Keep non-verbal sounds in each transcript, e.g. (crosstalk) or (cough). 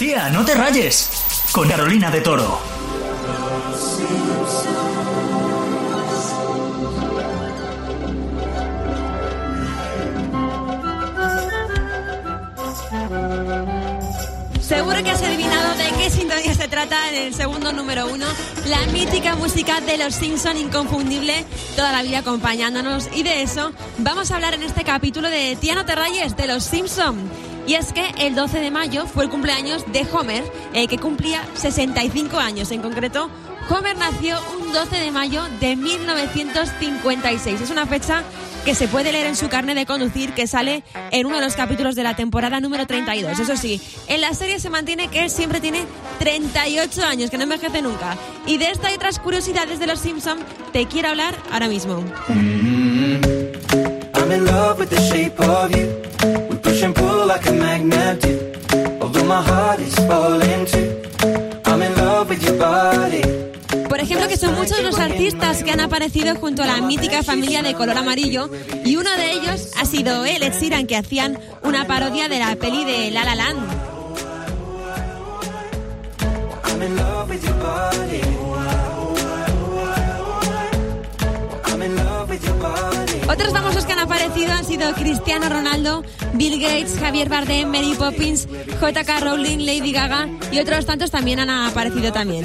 Tía, no te rayes. Con Carolina de Toro. Seguro que has adivinado de qué sintonía se trata en el segundo número uno, la mítica música de los Simpson inconfundible, toda la vida acompañándonos. Y de eso vamos a hablar en este capítulo de Tía no te rayes, de los Simpson. Y es que el 12 de mayo fue el cumpleaños de Homer, eh, que cumplía 65 años. En concreto, Homer nació un 12 de mayo de 1956. Es una fecha que se puede leer en su carne de conducir que sale en uno de los capítulos de la temporada número 32. Eso sí, en la serie se mantiene que él siempre tiene 38 años, que no envejece nunca. Y de esta y otras curiosidades de los Simpson te quiero hablar ahora mismo. I'm in love with the shape of you. We push and pull like a magnet do. Although my heart is falling too. I'm in love with your body. Por ejemplo, que son muchos los artistas que han aparecido junto a la mítica familia de color amarillo y uno de ellos ha sido él, Ed Sheeran, que hacían una parodia de la peli de La La Land. I'm in love with your body. Que han aparecido han sido Cristiano Ronaldo, Bill Gates, Javier Bardem, Mary Poppins, JK Rowling, Lady Gaga y otros tantos también han aparecido también.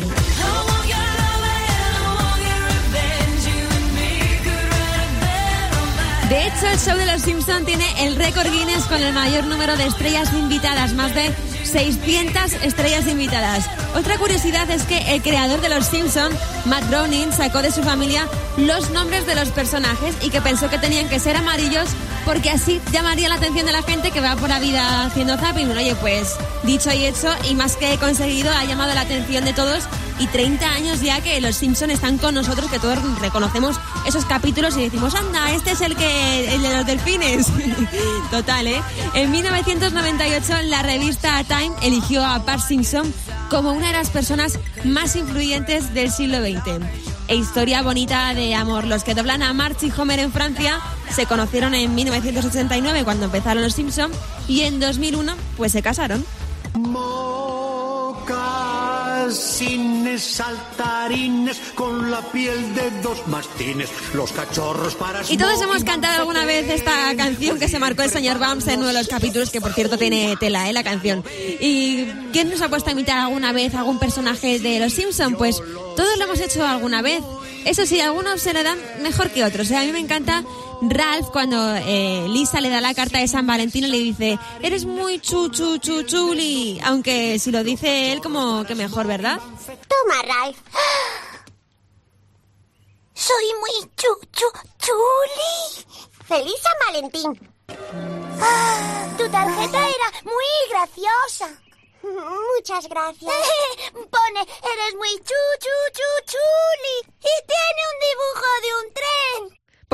De hecho, el show de los Simpson tiene el récord Guinness con el mayor número de estrellas invitadas, más de 600 estrellas invitadas. Otra curiosidad es que el creador de los Simpson, Matt Groening, sacó de su familia los nombres de los personajes y que pensó que tenían que ser amarillos porque así llamaría la atención de la gente que va por la vida haciendo zapping. Bueno, oye, pues dicho y hecho, y más que conseguido, ha llamado la atención de todos y 30 años ya que los Simpson están con nosotros, que todos reconocemos esos capítulos y decimos, anda, este es el que el de los delfines. (laughs) Total, ¿eh? En 1998 la revista Time eligió a Bart Simpson como una de las personas más influyentes del siglo XX. E historia bonita de amor. Los que doblan a Marge y Homer en Francia se conocieron en 1989 cuando empezaron los Simpson y en 2001 pues se casaron. Mocasines saltarines con la piel de dos mastines, los cachorros para Y todos hemos cantado alguna vez esta canción que se marcó el señor Bams en uno de los capítulos, que por cierto tiene tela, ¿eh? La canción. ¿Y quién nos ha puesto a imitar alguna vez algún personaje de Los Simpson? Pues todos lo hemos hecho alguna vez. Eso sí, algunos se le dan mejor que otros. ¿eh? A mí me encanta Ralph cuando eh, Lisa le da la carta de San Valentín le dice, eres muy chu chu chu chuli. Aunque si lo dice él como que mejor, ¿verdad? Toma, Ralph. Soy muy chu chu chuli. ¡Feliz San Valentín! Ah, tu tarjeta era muy graciosa. Muchas gracias. (laughs) Pone, eres muy chu chu chu chuli. Y tiene un dibujo de un tren.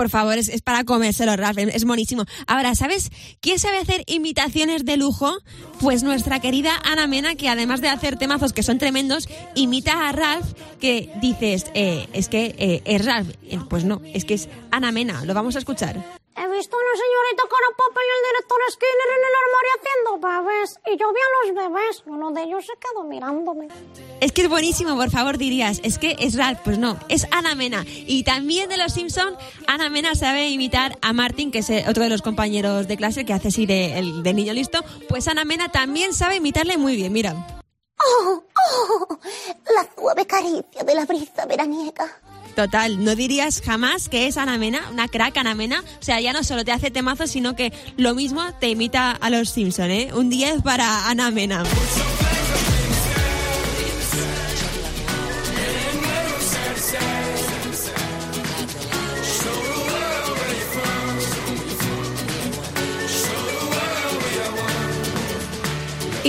Por favor, es, es para comérselo, Ralph, es monísimo. Ahora, ¿sabes quién sabe hacer imitaciones de lujo? Pues nuestra querida Ana Mena, que además de hacer temazos que son tremendos, imita a Ralph, que dices, eh, es que eh, es Ralph. Eh, Pues no, es que es Ana Mena. Lo vamos a escuchar. He visto a una señorita cara papa y el director Skinner en el armario haciendo bebés. Y yo vi a los bebés. Uno de ellos se quedó mirándome. Es que es buenísimo, por favor dirías, es que es Ralph, pues no, es Ana Mena. Y también de los Simpson, Ana Mena sabe imitar a Martin, que es eh, otro de los compañeros de clase que hace así de, el, de niño listo. Pues Ana Mena también sabe imitarle muy bien, mira. Oh, oh, la suave caricia de la brisa veraniega. Total, no dirías jamás que es Ana Mena, una crack Ana Mena. O sea, ya no solo te hace temazos, sino que lo mismo te imita a los Simpson, ¿eh? Un 10 para Ana Mena.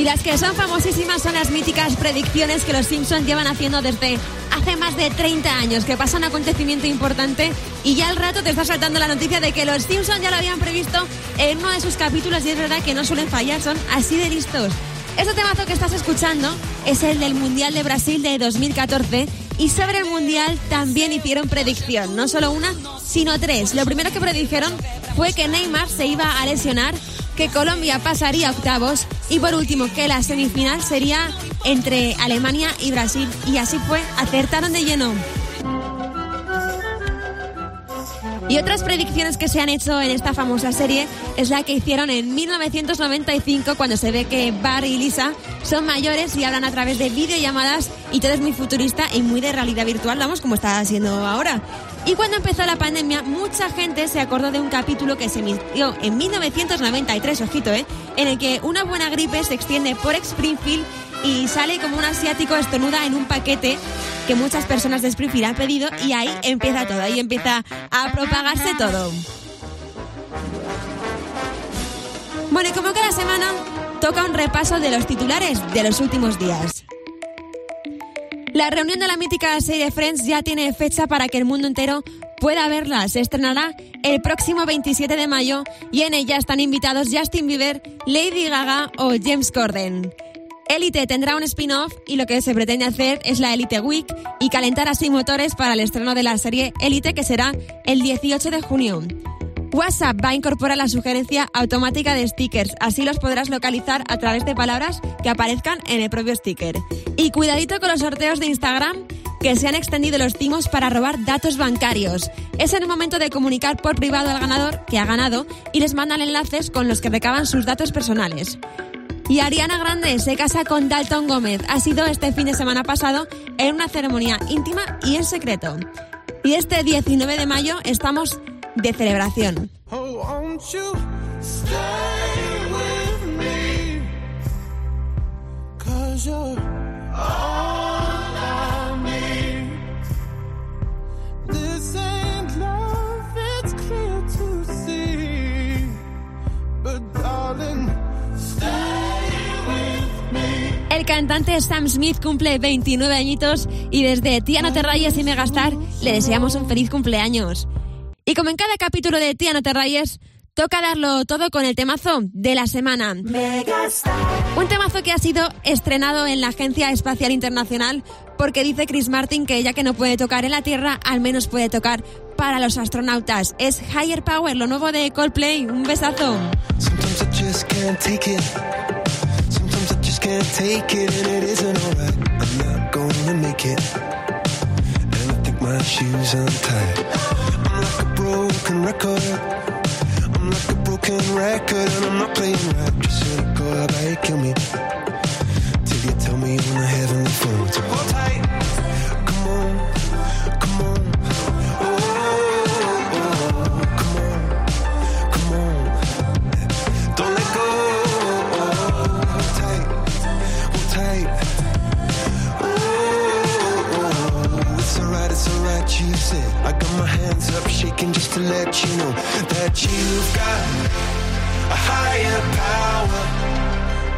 Y las que son famosísimas son las míticas predicciones que los Simpsons llevan haciendo desde hace más de 30 años, que pasa un acontecimiento importante y ya al rato te está saltando la noticia de que los Simpsons ya lo habían previsto en uno de sus capítulos y es verdad que no suelen fallar, son así de listos. Este temazo que estás escuchando es el del Mundial de Brasil de 2014 y sobre el Mundial también hicieron predicción, no solo una, sino tres. Lo primero que predijeron fue que Neymar se iba a lesionar, que Colombia pasaría a octavos y por último que la semifinal sería entre Alemania y Brasil y así fue, acertaron de lleno. Y otras predicciones que se han hecho en esta famosa serie es la que hicieron en 1995 cuando se ve que Bar y Lisa son mayores y hablan a través de videollamadas y todo es muy futurista y muy de realidad virtual, vamos, como está haciendo ahora. Y cuando empezó la pandemia, mucha gente se acordó de un capítulo que se emitió en 1993, ojito, ¿eh? En el que una buena gripe se extiende por Springfield y sale como un asiático estornuda en un paquete que muchas personas de Springfield han pedido y ahí empieza todo, ahí empieza a propagarse todo. Bueno, y como cada semana, toca un repaso de los titulares de los últimos días. La reunión de la mítica serie Friends ya tiene fecha para que el mundo entero pueda verla. Se estrenará el próximo 27 de mayo y en ella están invitados Justin Bieber, Lady Gaga o James Corden. Elite tendrá un spin-off y lo que se pretende hacer es la Elite Week y calentar así motores para el estreno de la serie Elite que será el 18 de junio. WhatsApp va a incorporar la sugerencia automática de stickers, así los podrás localizar a través de palabras que aparezcan en el propio sticker. Y cuidadito con los sorteos de Instagram, que se han extendido los timos para robar datos bancarios. Es en el momento de comunicar por privado al ganador que ha ganado y les mandan enlaces con los que recaban sus datos personales. Y Ariana Grande se casa con Dalton Gómez. Ha sido este fin de semana pasado en una ceremonia íntima y en secreto. Y este 19 de mayo estamos de celebración. El cantante Sam Smith cumple 29 añitos y desde Tía No Te Rayes y Megastar le deseamos un feliz cumpleaños. Y como en cada capítulo de Tía No Te Rayes, toca darlo todo con el temazo de la semana. Un temazo que ha sido estrenado en la Agencia Espacial Internacional porque dice Chris Martin que ella que no puede tocar en la Tierra, al menos puede tocar para los astronautas. Es Higher Power, lo nuevo de Coldplay. Un besazo. Broken record. I'm like a broken record and I'm not playing right. Just cynical, how about you kill me? Till you tell me on the phone. So hold tight.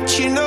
Let you know